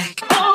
back.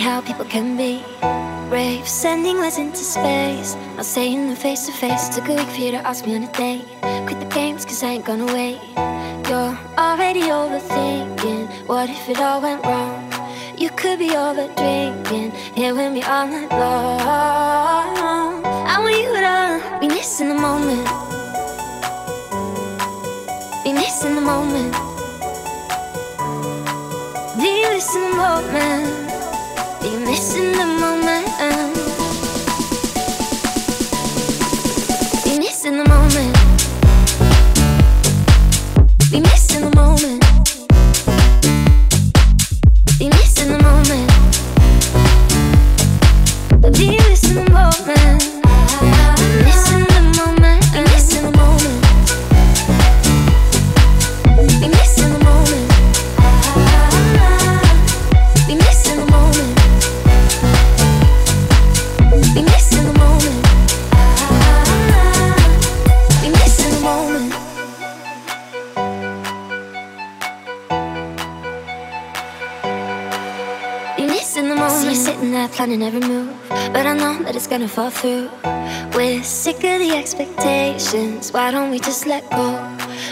How people can be? Brave, sending letters into space. Not saying them face to face. Took a week for you to ask me on a date. Quit the games, cause I ain't gonna wait. You're already overthinking. What if it all went wrong? You could be over drinking, here with me all night long. I want you to be missing the moment, be missing the moment,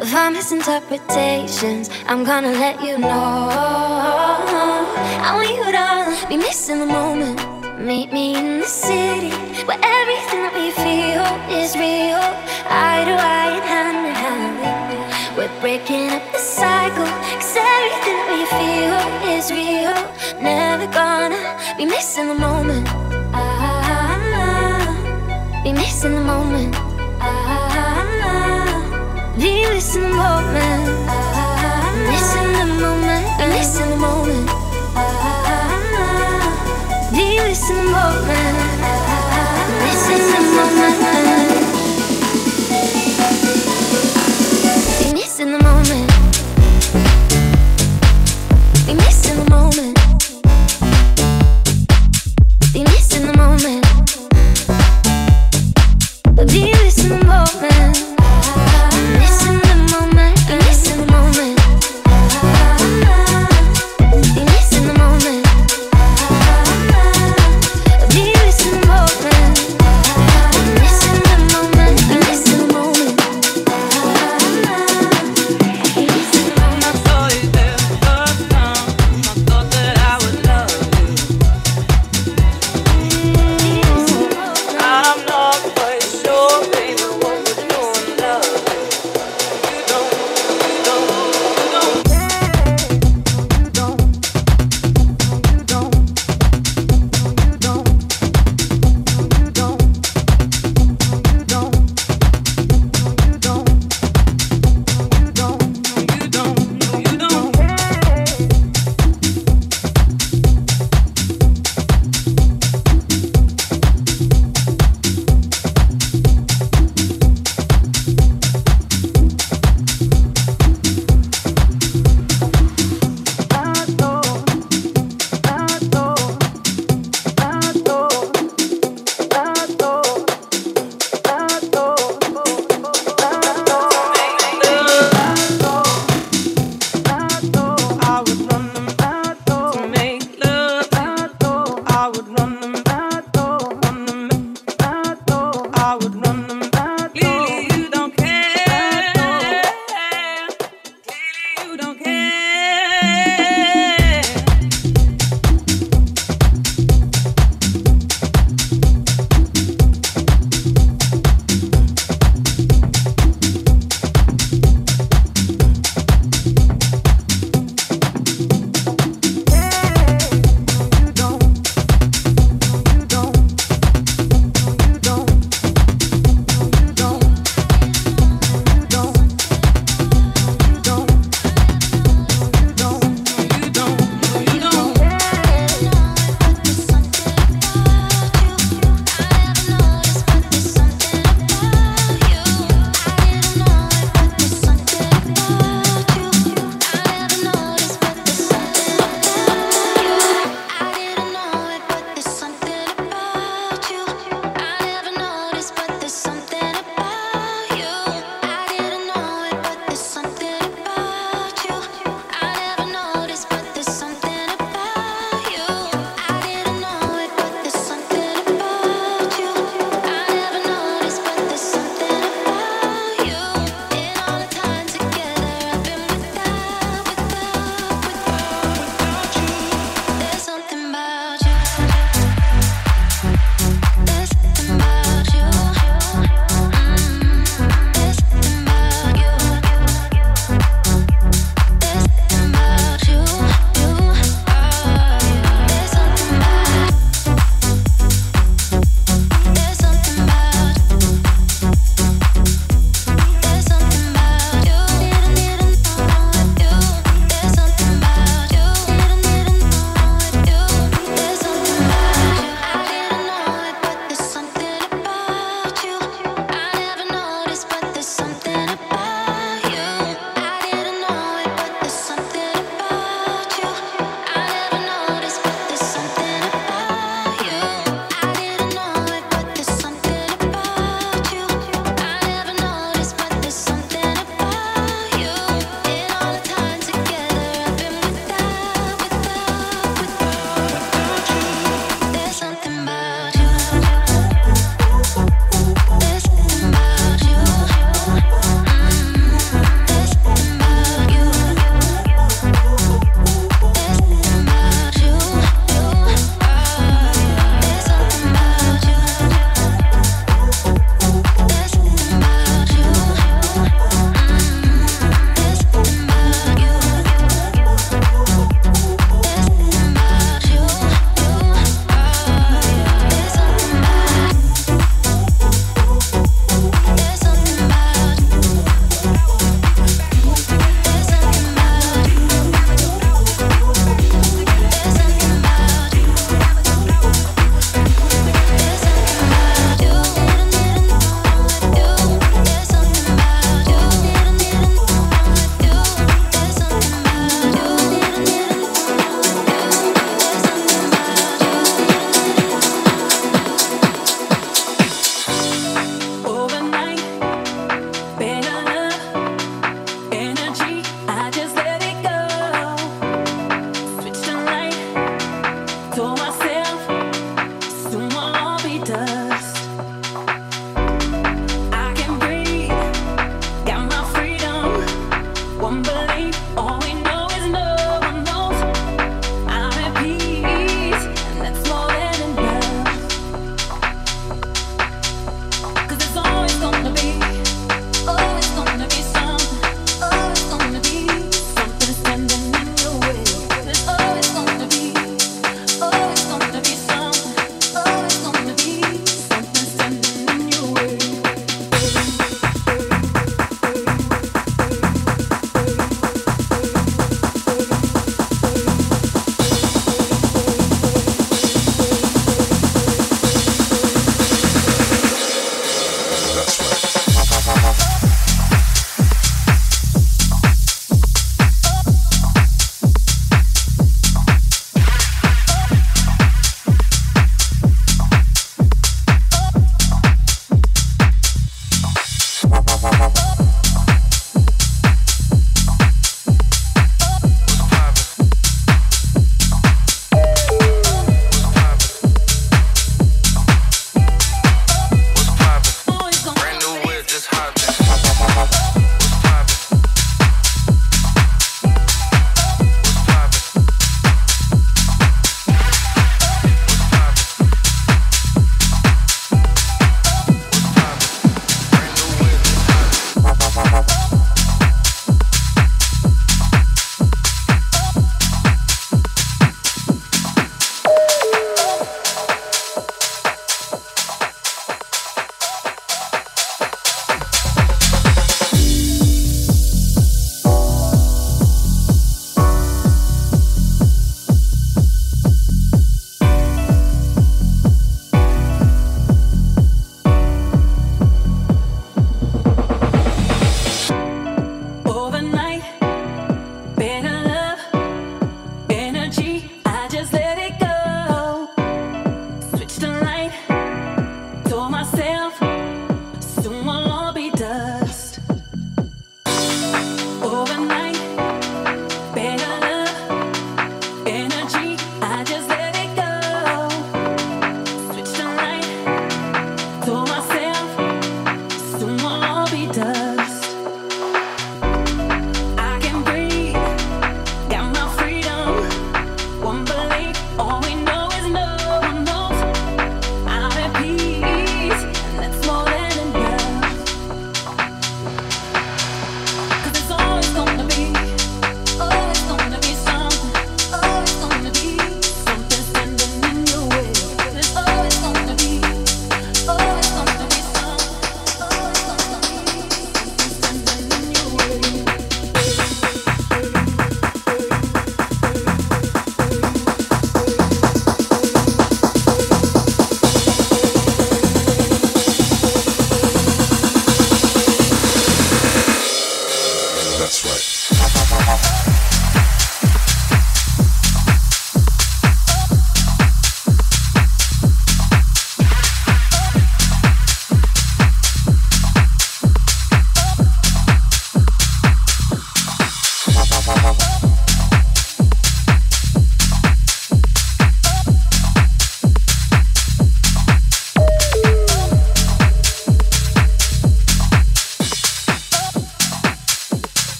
of our misinterpretations? I'm gonna let you know. I want you to be missing the moment. Meet me in the city where everything that we feel is real. Eye to eye and hand in hand. We're breaking up the cycle. Cause everything that we feel is real. Never gonna be missing the moment. Ah, be missing the moment. Ah, be missing the moment. Ah, missing the moment. Be missing the moment. Be. Missing the moment.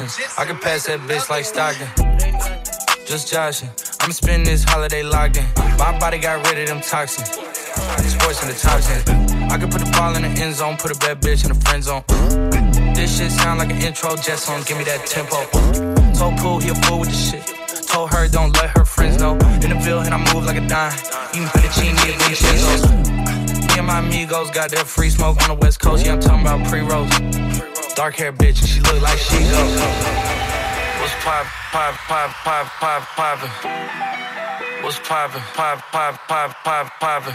I can pass that bitch like Stockton. Just joshing. I'ma spend this holiday locked in. My body got rid of them toxins. Sports in the toxins. I can put the ball in the end zone, put a bad bitch in the friend zone. This shit sound like an intro jet song. Give me that tempo. Told Pool he a fool with the shit. Told her don't let her friends know. In the field and I move like a dime. Eating fettuccine and Vincenzo's. Me and my amigos got that free smoke on the west coast. Yeah, I'm talking about pre-rolls. Dark hair bitch, and she look like she go. What's pop, pop, pop, pop, pop, poppin'? What's poppin', pop, pop, pop, pop, poppin'?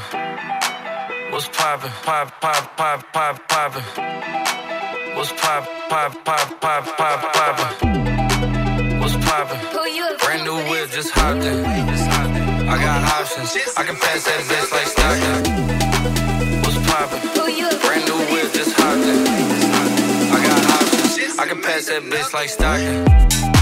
What's poppin', pop, pop, pop, pop, poppin'? What's pop, pop, pop, pop, pop, poppin'? What's poppin'? Brand new whip, just hopped in. I got options, I can pass that bitch like Stockton. What's poppin'? Brand new whip, just hopped in. I can pass that bitch like Stockton.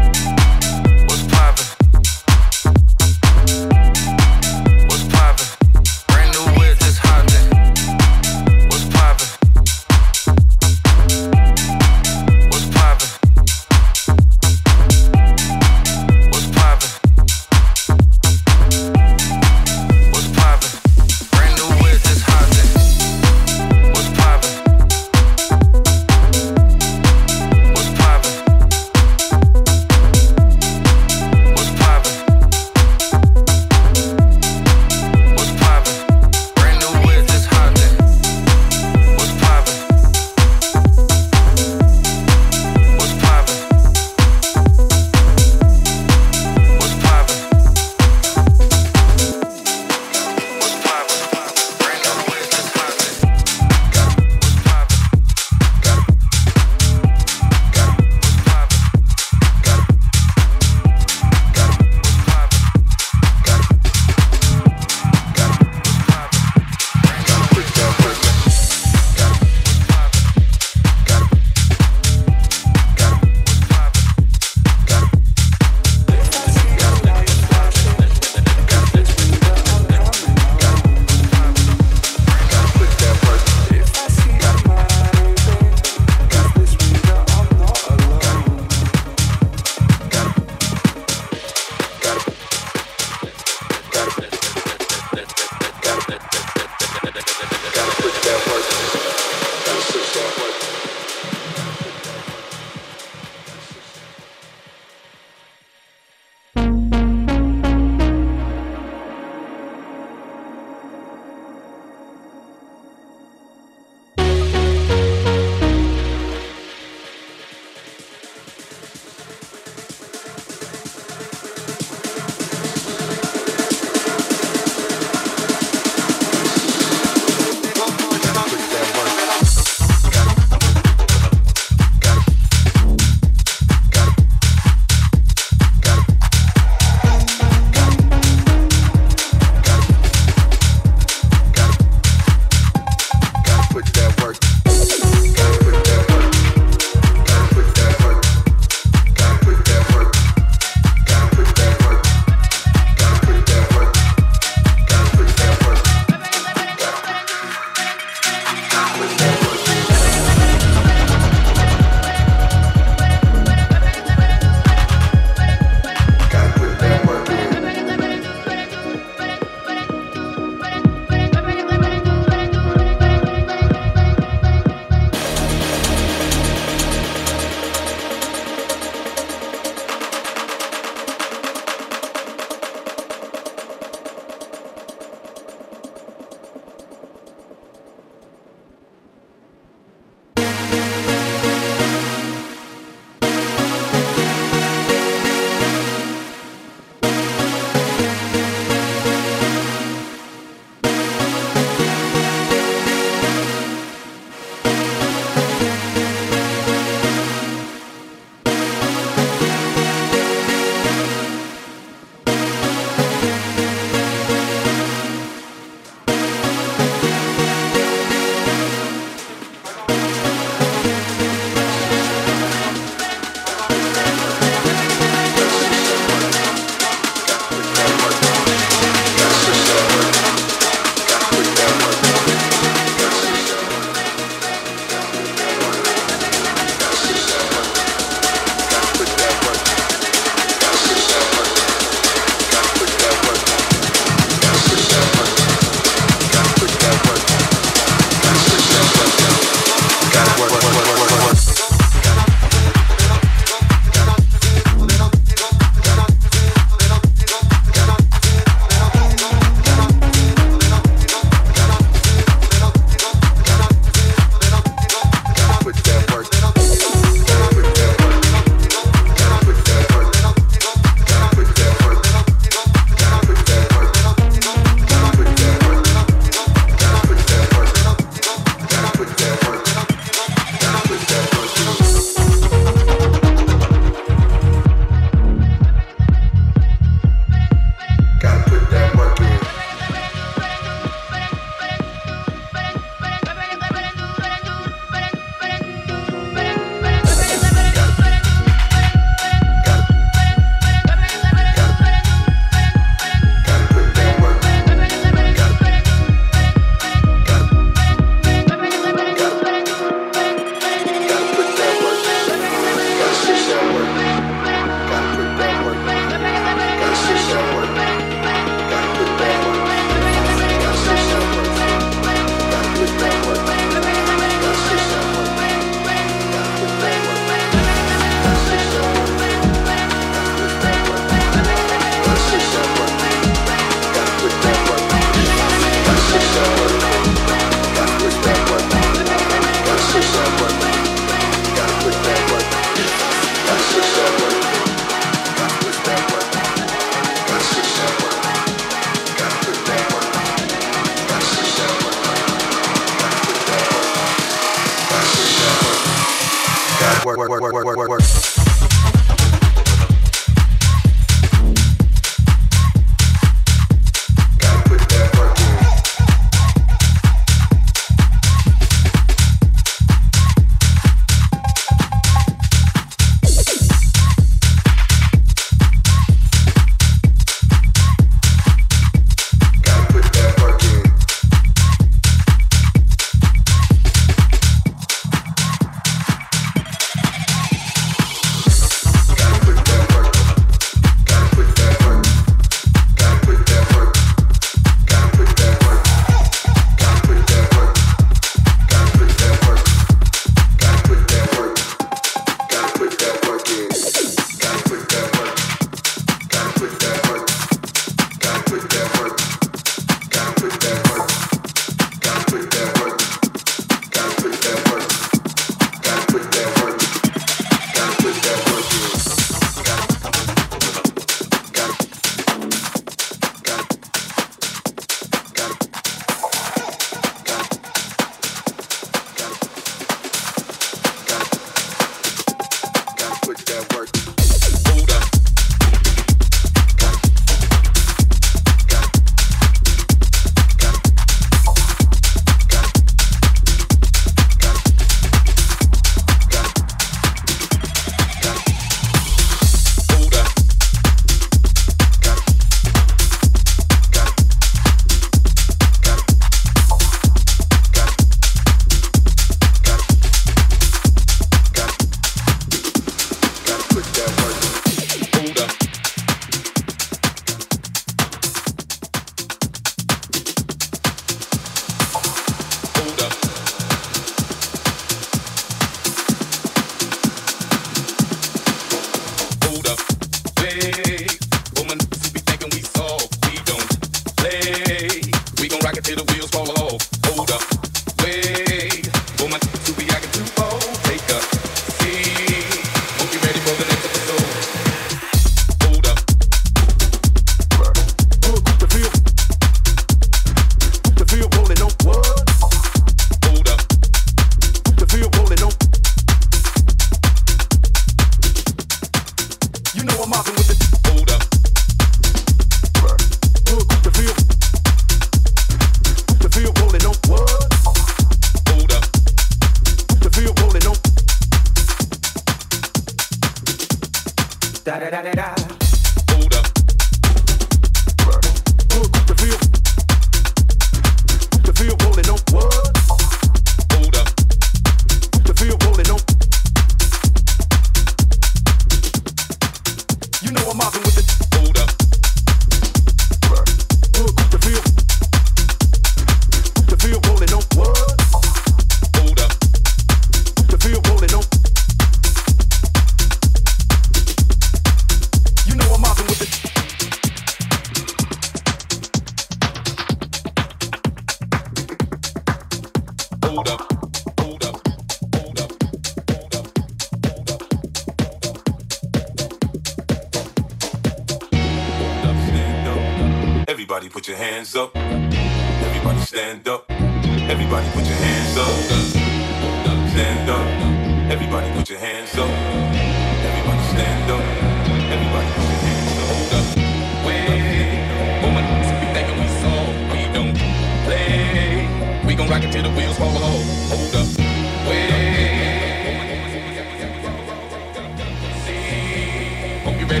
You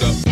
know